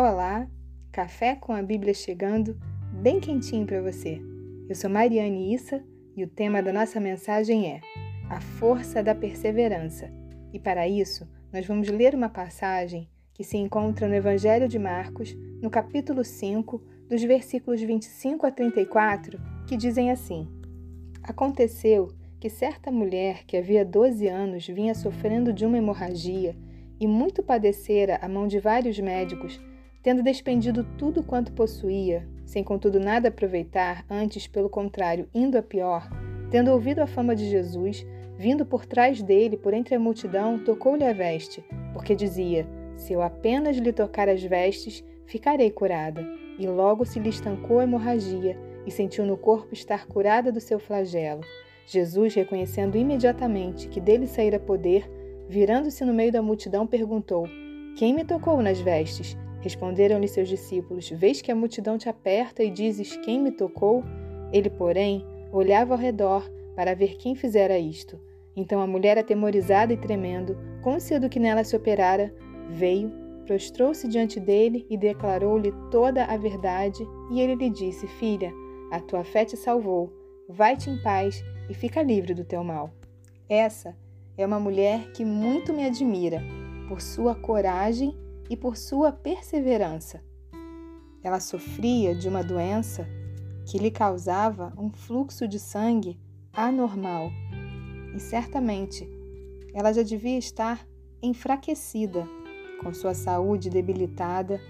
Olá, café com a Bíblia chegando, bem quentinho para você. Eu sou Mariane Issa e o tema da nossa mensagem é A Força da Perseverança. E para isso, nós vamos ler uma passagem que se encontra no Evangelho de Marcos, no capítulo 5, dos versículos 25 a 34, que dizem assim: Aconteceu que certa mulher que havia 12 anos vinha sofrendo de uma hemorragia e muito padecera a mão de vários médicos tendo despendido tudo quanto possuía, sem contudo nada aproveitar, antes, pelo contrário, indo a pior, tendo ouvido a fama de Jesus, vindo por trás dele, por entre a multidão, tocou-lhe a veste, porque dizia: Se eu apenas lhe tocar as vestes, ficarei curada. E logo se lhe estancou a hemorragia, e sentiu no corpo estar curada do seu flagelo. Jesus, reconhecendo imediatamente que dele saíra poder, virando-se no meio da multidão, perguntou: Quem me tocou nas vestes? Responderam-lhe seus discípulos: Vês que a multidão te aperta e dizes: Quem me tocou? Ele, porém, olhava ao redor para ver quem fizera isto. Então a mulher, atemorizada e tremendo, côncia do que nela se operara, veio, prostrou-se diante dele e declarou-lhe toda a verdade. E ele lhe disse: Filha, a tua fé te salvou. Vai-te em paz e fica livre do teu mal. Essa é uma mulher que muito me admira por sua coragem e por sua perseverança. Ela sofria de uma doença que lhe causava um fluxo de sangue anormal e certamente ela já devia estar enfraquecida, com sua saúde debilitada.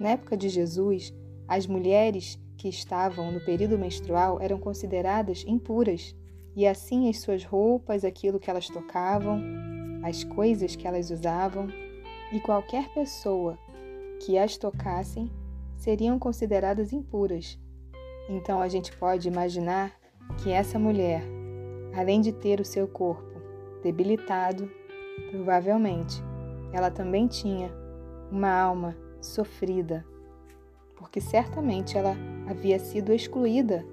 Na época de Jesus, as mulheres que estavam no período menstrual eram consideradas impuras, e assim as suas roupas, aquilo que elas tocavam, as coisas que elas usavam, e qualquer pessoa que as tocassem seriam consideradas impuras. Então a gente pode imaginar que essa mulher, além de ter o seu corpo debilitado, provavelmente ela também tinha uma alma sofrida, porque certamente ela havia sido excluída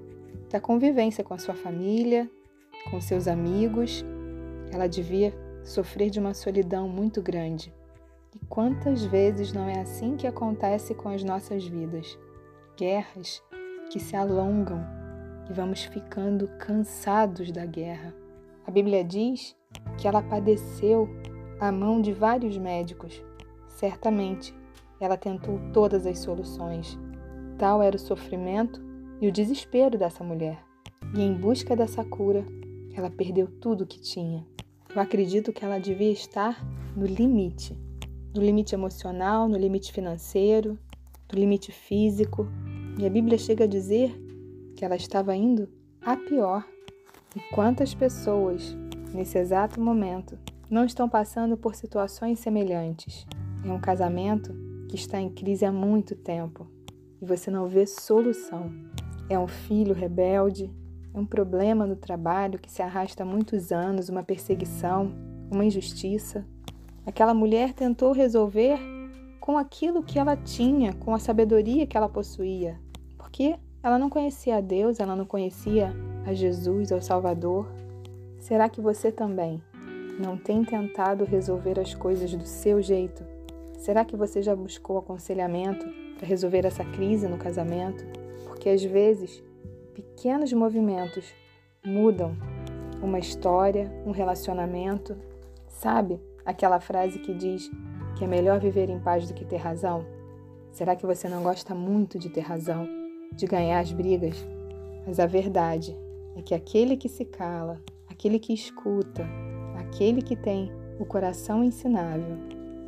da convivência com a sua família, com seus amigos. Ela devia sofrer de uma solidão muito grande. E quantas vezes não é assim que acontece com as nossas vidas? Guerras que se alongam e vamos ficando cansados da guerra. A Bíblia diz que ela padeceu a mão de vários médicos. Certamente, ela tentou todas as soluções. Tal era o sofrimento e o desespero dessa mulher. E em busca dessa cura, ela perdeu tudo o que tinha. Eu acredito que ela devia estar no limite do limite emocional, no limite financeiro, do limite físico. E a Bíblia chega a dizer que ela estava indo a pior. E quantas pessoas, nesse exato momento, não estão passando por situações semelhantes? É um casamento que está em crise há muito tempo e você não vê solução. É um filho rebelde, é um problema no trabalho que se arrasta há muitos anos, uma perseguição, uma injustiça. Aquela mulher tentou resolver com aquilo que ela tinha, com a sabedoria que ela possuía, porque ela não conhecia a Deus, ela não conhecia a Jesus, ao Salvador. Será que você também não tem tentado resolver as coisas do seu jeito? Será que você já buscou aconselhamento para resolver essa crise no casamento? Porque às vezes pequenos movimentos mudam uma história, um relacionamento, sabe? Aquela frase que diz que é melhor viver em paz do que ter razão? Será que você não gosta muito de ter razão, de ganhar as brigas? Mas a verdade é que aquele que se cala, aquele que escuta, aquele que tem o coração ensinável,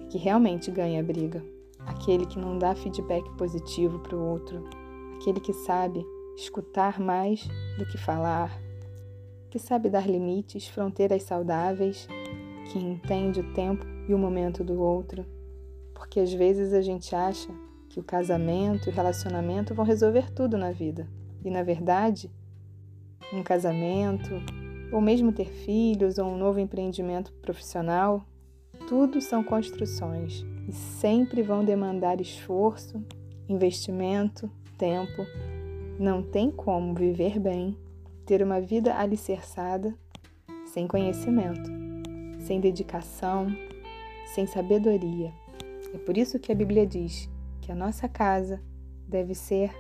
é que realmente ganha a briga. Aquele que não dá feedback positivo para o outro, aquele que sabe escutar mais do que falar, que sabe dar limites, fronteiras saudáveis que entende o tempo e o momento do outro, porque às vezes a gente acha que o casamento e o relacionamento vão resolver tudo na vida. E na verdade, um casamento, ou mesmo ter filhos ou um novo empreendimento profissional, tudo são construções e sempre vão demandar esforço, investimento, tempo. Não tem como viver bem, ter uma vida alicerçada sem conhecimento sem dedicação, sem sabedoria. É por isso que a Bíblia diz que a nossa casa deve ser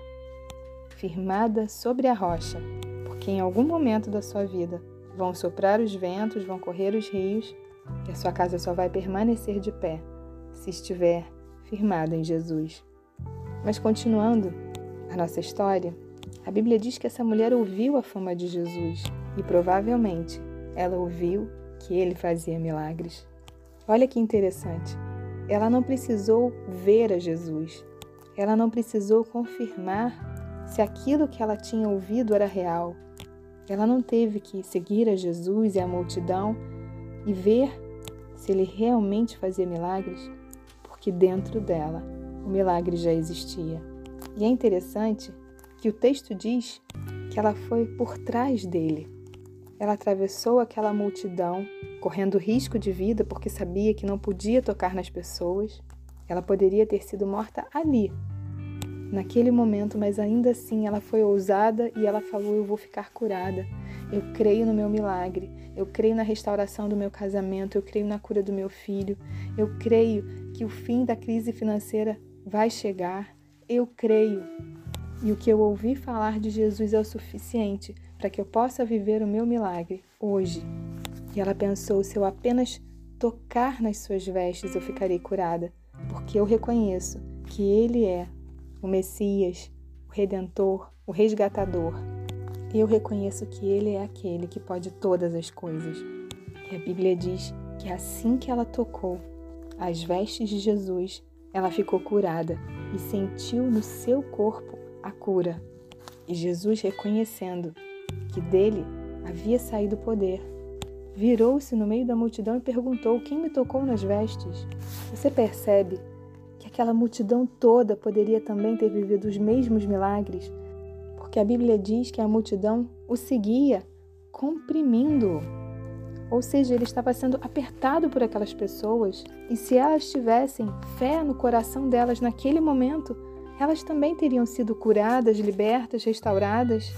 firmada sobre a rocha, porque em algum momento da sua vida vão soprar os ventos, vão correr os rios, e a sua casa só vai permanecer de pé se estiver firmada em Jesus. Mas continuando a nossa história, a Bíblia diz que essa mulher ouviu a fama de Jesus e provavelmente ela ouviu que ele fazia milagres. Olha que interessante. Ela não precisou ver a Jesus. Ela não precisou confirmar se aquilo que ela tinha ouvido era real. Ela não teve que seguir a Jesus e a multidão e ver se ele realmente fazia milagres, porque dentro dela o milagre já existia. E é interessante que o texto diz que ela foi por trás dele. Ela atravessou aquela multidão, correndo risco de vida porque sabia que não podia tocar nas pessoas. Ela poderia ter sido morta ali, naquele momento, mas ainda assim ela foi ousada e ela falou: Eu vou ficar curada. Eu creio no meu milagre. Eu creio na restauração do meu casamento. Eu creio na cura do meu filho. Eu creio que o fim da crise financeira vai chegar. Eu creio. E o que eu ouvi falar de Jesus é o suficiente para que eu possa viver o meu milagre hoje. E ela pensou: se eu apenas tocar nas suas vestes, eu ficarei curada, porque eu reconheço que Ele é o Messias, o Redentor, o Resgatador. E eu reconheço que Ele é aquele que pode todas as coisas. E a Bíblia diz que assim que ela tocou as vestes de Jesus, ela ficou curada e sentiu no seu corpo a cura. E Jesus, reconhecendo que dele havia saído poder. Virou-se no meio da multidão e perguntou: Quem me tocou nas vestes? Você percebe que aquela multidão toda poderia também ter vivido os mesmos milagres? Porque a Bíblia diz que a multidão o seguia, comprimindo-o. Ou seja, ele estava sendo apertado por aquelas pessoas, e se elas tivessem fé no coração delas naquele momento, elas também teriam sido curadas, libertas, restauradas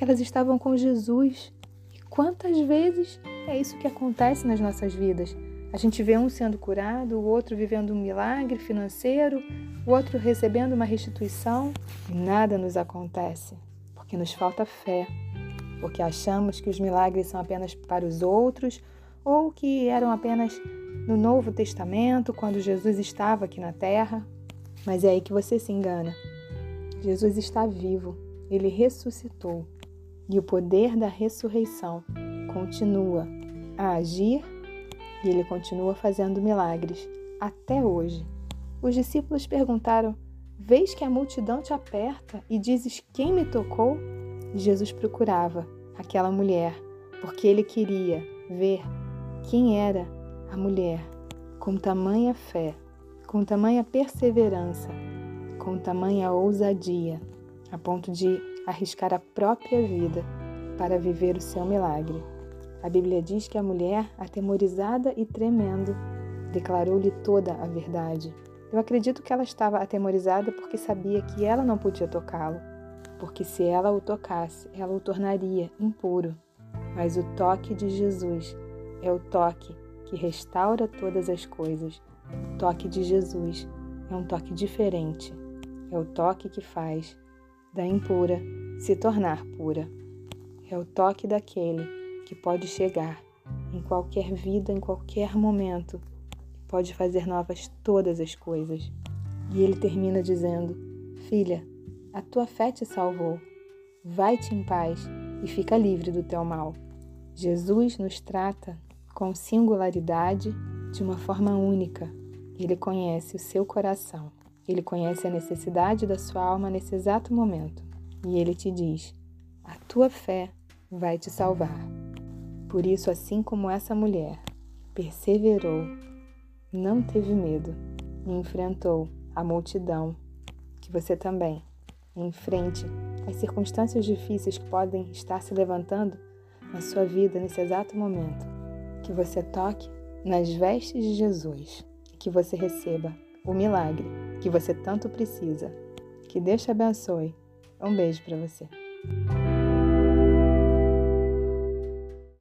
que elas estavam com Jesus. E quantas vezes é isso que acontece nas nossas vidas? A gente vê um sendo curado, o outro vivendo um milagre financeiro, o outro recebendo uma restituição e nada nos acontece, porque nos falta fé, porque achamos que os milagres são apenas para os outros ou que eram apenas no Novo Testamento, quando Jesus estava aqui na terra. Mas é aí que você se engana. Jesus está vivo, ele ressuscitou. E o poder da ressurreição continua a agir e ele continua fazendo milagres até hoje. Os discípulos perguntaram: Vês que a multidão te aperta e dizes quem me tocou? Jesus procurava aquela mulher porque ele queria ver quem era a mulher com tamanha fé, com tamanha perseverança, com tamanha ousadia, a ponto de arriscar a própria vida para viver o seu milagre. A Bíblia diz que a mulher, atemorizada e tremendo, declarou-lhe toda a verdade. Eu acredito que ela estava atemorizada porque sabia que ela não podia tocá-lo, porque se ela o tocasse, ela o tornaria impuro. Mas o toque de Jesus é o toque que restaura todas as coisas. O toque de Jesus é um toque diferente. É o toque que faz da impura se tornar pura. É o toque daquele que pode chegar em qualquer vida, em qualquer momento, pode fazer novas todas as coisas. E ele termina dizendo: Filha, a tua fé te salvou. Vai-te em paz e fica livre do teu mal. Jesus nos trata com singularidade de uma forma única. Ele conhece o seu coração. Ele conhece a necessidade da sua alma nesse exato momento. E ele te diz: a tua fé vai te salvar. Por isso, assim como essa mulher perseverou, não teve medo e enfrentou a multidão, que você também enfrente as circunstâncias difíceis que podem estar se levantando na sua vida nesse exato momento. Que você toque nas vestes de Jesus e que você receba o milagre que você tanto precisa. Que Deus te abençoe. Um beijo para você.